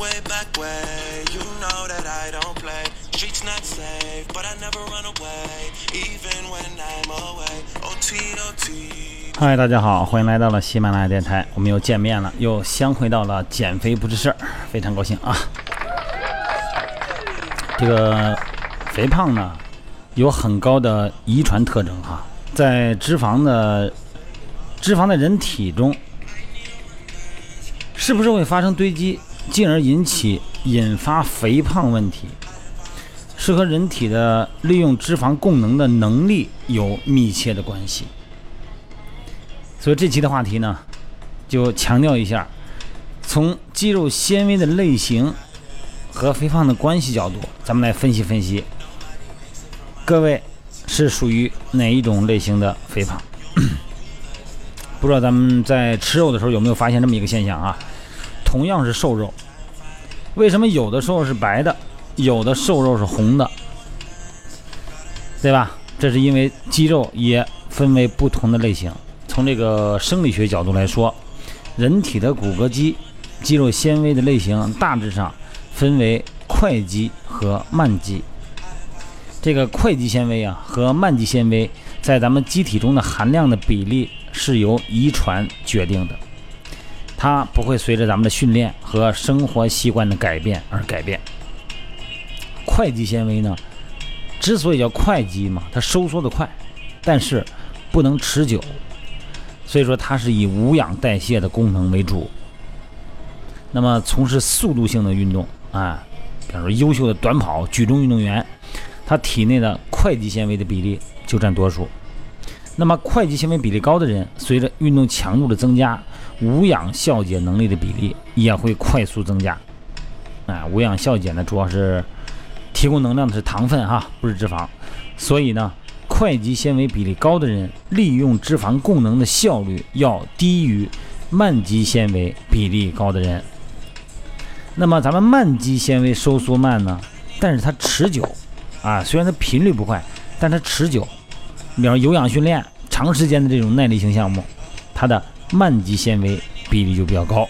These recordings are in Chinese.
way back way. You know that I don't play. Streets not safe, but I never run away, even when I'm away. OT, OT. 嗨，大家好，欢迎来到了喜马拉雅电台，我们又见面了，又相会到了减肥不是事儿，非常高兴啊！这个肥胖呢，有很高的遗传特征哈，在脂肪的脂肪在人体中，是不是会发生堆积，进而引起引发肥胖问题，是和人体的利用脂肪供能的能力有密切的关系。所以这期的话题呢，就强调一下，从肌肉纤维的类型和肥胖的关系角度，咱们来分析分析，各位是属于哪一种类型的肥胖？不知道咱们在吃肉的时候有没有发现这么一个现象啊？同样是瘦肉，为什么有的瘦肉是白的，有的瘦肉是红的？对吧？这是因为肌肉也分为不同的类型。从这个生理学角度来说，人体的骨骼肌、肌肉纤维的类型大致上分为快肌和慢肌。这个快肌纤维啊和慢肌纤维在咱们机体中的含量的比例是由遗传决定的，它不会随着咱们的训练和生活习惯的改变而改变。块肌纤维呢，之所以叫块肌嘛，它收缩的快，但是不能持久。所以说，它是以无氧代谢的功能为主。那么，从事速度性的运动啊，比方说优秀的短跑、举重运动员，他体内的会肌纤维的比例就占多数。那么，会肌纤维比例高的人，随着运动强度的增加，无氧消解能力的比例也会快速增加。啊，无氧消解呢，主要是提供能量的是糖分哈，不是脂肪。所以呢。快肌纤维比例高的人，利用脂肪供能的效率要低于慢肌纤维比例高的人。那么，咱们慢肌纤维收缩慢呢，但是它持久啊，虽然它频率不快，但它持久。比方有氧训练、长时间的这种耐力型项目，它的慢肌纤维比例就比较高。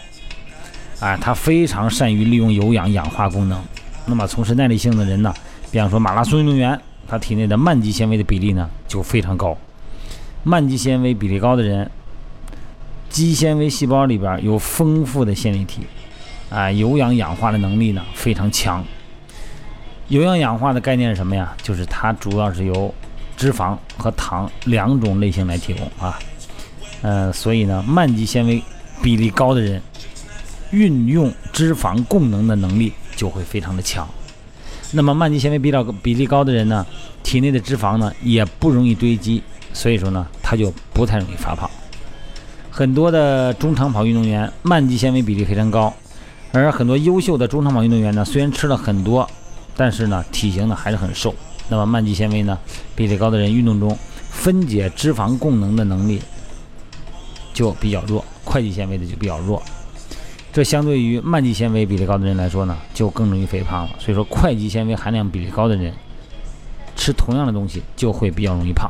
啊，它非常善于利用有氧氧化功能。那么，从事耐力性的人呢，比方说马拉松运动员。他体内的慢肌纤维的比例呢就非常高，慢肌纤维比例高的人，肌纤维细胞里边有丰富的线粒体，啊，有氧氧化的能力呢非常强。有氧氧化的概念是什么呀？就是它主要是由脂肪和糖两种类型来提供啊，嗯，所以呢，慢肌纤维比例高的人，运用脂肪供能的能力就会非常的强。那么慢肌纤维比较比例高的人呢，体内的脂肪呢也不容易堆积，所以说呢他就不太容易发胖。很多的中长跑运动员慢肌纤维比例非常高，而很多优秀的中长跑运动员呢，虽然吃了很多，但是呢体型呢还是很瘦。那么慢肌纤维呢比例高的人，运动中分解脂肪供能的能力就比较弱，会肌纤维的就比较弱。这相对于慢肌纤维比例高的人来说呢，就更容易肥胖了。所以说，会肌纤维含量比例高的人，吃同样的东西就会比较容易胖。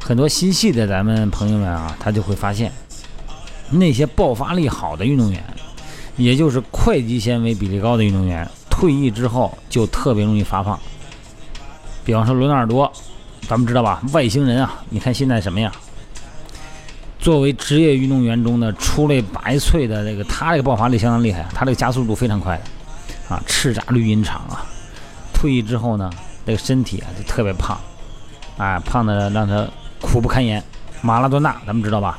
很多心细的咱们朋友们啊，他就会发现，那些爆发力好的运动员，也就是会肌纤维比例高的运动员，退役之后就特别容易发胖。比方说罗纳尔多，咱们知道吧，外星人啊，你看现在什么样？作为职业运动员中的出类拔萃的这个，他这个爆发力相当厉害，他这个加速度非常快的，啊，叱咤绿茵场啊。退役之后呢，这个身体啊就特别胖，啊，胖的让他苦不堪言。马拉多纳咱们知道吧？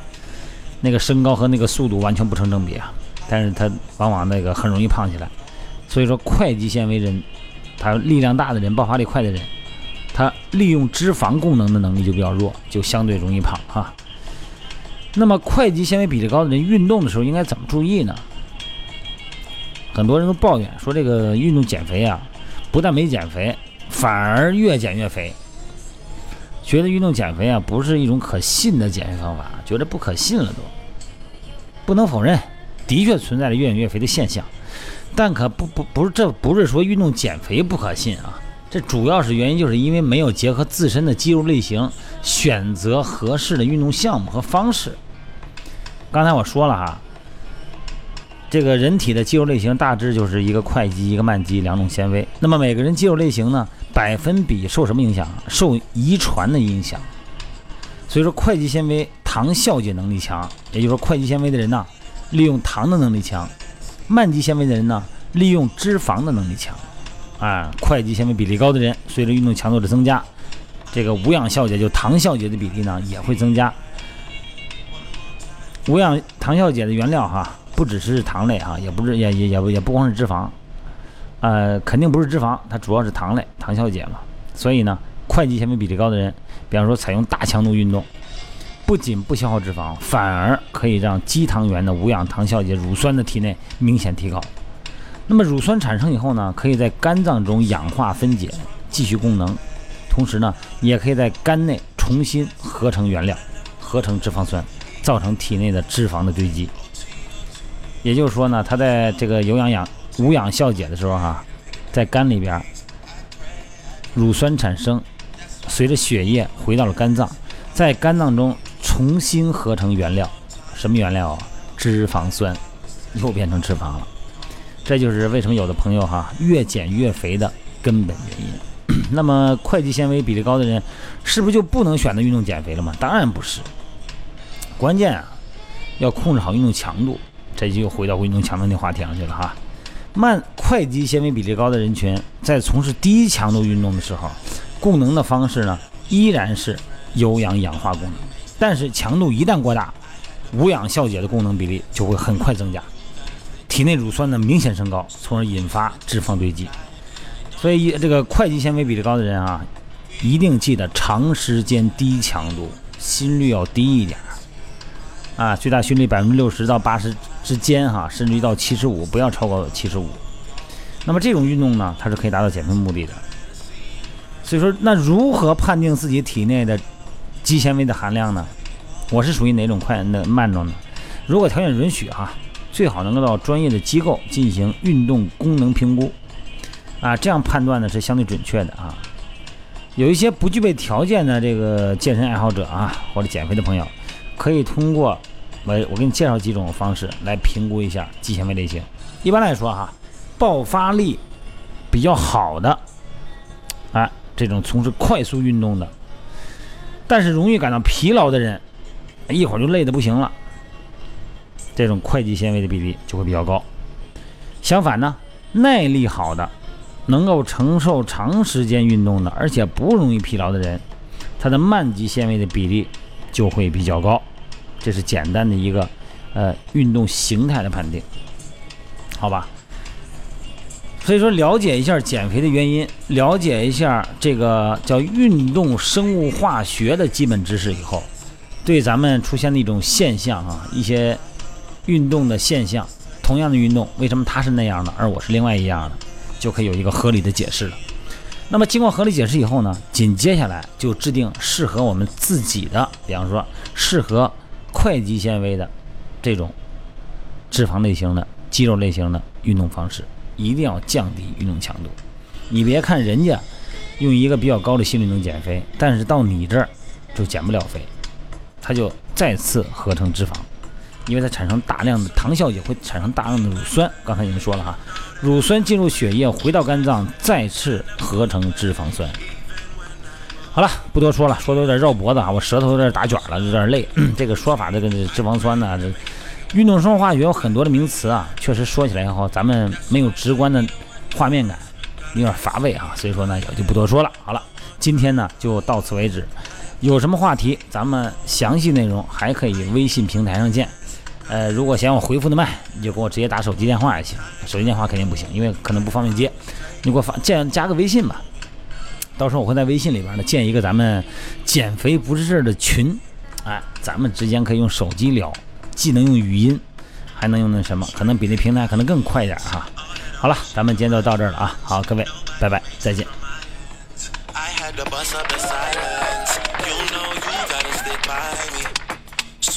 那个身高和那个速度完全不成正比啊，但是他往往那个很容易胖起来。所以说，会肌纤维人，他力量大的人，爆发力快的人，他利用脂肪功能的能力就比较弱，就相对容易胖哈。那么，会肌纤维比例高的人运动的时候应该怎么注意呢？很多人都抱怨说，这个运动减肥啊，不但没减肥，反而越减越肥。觉得运动减肥啊，不是一种可信的减肥方法，觉得不可信了都。不能否认，的确存在着越减越肥的现象，但可不不不是这不是说运动减肥不可信啊。这主要是原因，就是因为没有结合自身的肌肉类型，选择合适的运动项目和方式。刚才我说了哈，这个人体的肌肉类型大致就是一个快肌、一个慢肌两种纤维。那么每个人肌肉类型呢，百分比受什么影响？受遗传的影响。所以说，快肌纤维糖酵解能力强，也就是说，快肌纤维的人呢，利用糖的能力强；慢肌纤维的人呢，利用脂肪的能力强。啊，快肌纤维比例高的人，随着运动强度的增加，这个无氧酵解就糖酵解的比例呢也会增加。无氧糖酵解的原料哈。不只是糖类啊，也不是也也也不也不光是脂肪，呃，肯定不是脂肪，它主要是糖类，糖酵解嘛。所以呢，会肌纤维比例高的人，比方说采用大强度运动，不仅不消耗脂肪，反而可以让肌糖原的无氧糖酵解乳酸的体内明显提高。那么乳酸产生以后呢，可以在肝脏中氧化分解，继续供能，同时呢，也可以在肝内重新合成原料，合成脂肪酸，造成体内的脂肪的堆积。也就是说呢，它在这个有氧氧无氧消解的时候，哈，在肝里边，乳酸产生，随着血液回到了肝脏，在肝脏中重新合成原料，什么原料啊？脂肪酸，又变成脂肪了。这就是为什么有的朋友哈越减越肥的根本原因。那么，会肌纤维比例高的人，是不是就不能选择运动减肥了吗？当然不是。关键啊，要控制好运动强度。这就又回到运动强度那话题上去了哈。慢快肌纤维比例高的人群，在从事低强度运动的时候，供能的方式呢，依然是有氧氧化功能。但是强度一旦过大，无氧消解的功能比例就会很快增加，体内乳酸呢明显升高，从而引发脂肪堆积。所以这个快肌纤维比例高的人啊，一定记得长时间低强度，心率要低一点。啊，最大心率百分之六十到八十之间，哈，甚至于到七十五，不要超过七十五。那么这种运动呢，它是可以达到减肥目的的。所以说，那如何判定自己体内的肌纤维的含量呢？我是属于哪种快那慢种呢？如果条件允许，哈，最好能够到专业的机构进行运动功能评估，啊，这样判断呢是相对准确的啊。有一些不具备条件的这个健身爱好者啊，或者减肥的朋友。可以通过我我给你介绍几种方式来评估一下肌纤维类型。一般来说哈，爆发力比较好的，哎，这种从事快速运动的，但是容易感到疲劳的人，一会儿就累得不行了，这种快肌纤维的比例就会比较高。相反呢，耐力好的，能够承受长时间运动的，而且不容易疲劳的人，他的慢肌纤维的比例就会比较高。这是简单的一个，呃，运动形态的判定，好吧？所以说，了解一下减肥的原因，了解一下这个叫运动生物化学的基本知识以后，对咱们出现的一种现象啊，一些运动的现象，同样的运动，为什么它是那样的，而我是另外一样的，就可以有一个合理的解释了。那么，经过合理解释以后呢，紧接下来就制定适合我们自己的，比方说适合。快肌纤维的这种脂肪类型的肌肉类型的运动方式，一定要降低运动强度。你别看人家用一个比较高的心率能减肥，但是到你这儿就减不了肥，它就再次合成脂肪，因为它产生大量的糖酵解，会产生大量的乳酸。刚才已经说了哈，乳酸进入血液，回到肝脏，再次合成脂肪酸。好了，不多说了，说的有点绕脖子啊，我舌头有点打卷了，有点累。这个说法，这个脂肪酸呢，这运动生物化学有很多的名词啊，确实说起来以后，咱们没有直观的画面感，有点乏味啊，所以说呢，也就不多说了。好了，今天呢就到此为止，有什么话题，咱们详细内容还可以微信平台上见。呃，如果嫌我回复的慢，你就给我直接打手机电话也行，手机电话肯定不行，因为可能不方便接，你给我发建加个微信吧。到时候我会在微信里边呢建一个咱们减肥不是事儿的群，哎，咱们之间可以用手机聊，既能用语音，还能用那什么，可能比那平台可能更快一点哈。好了，咱们今天就到这儿了啊，好，各位，拜拜，再见。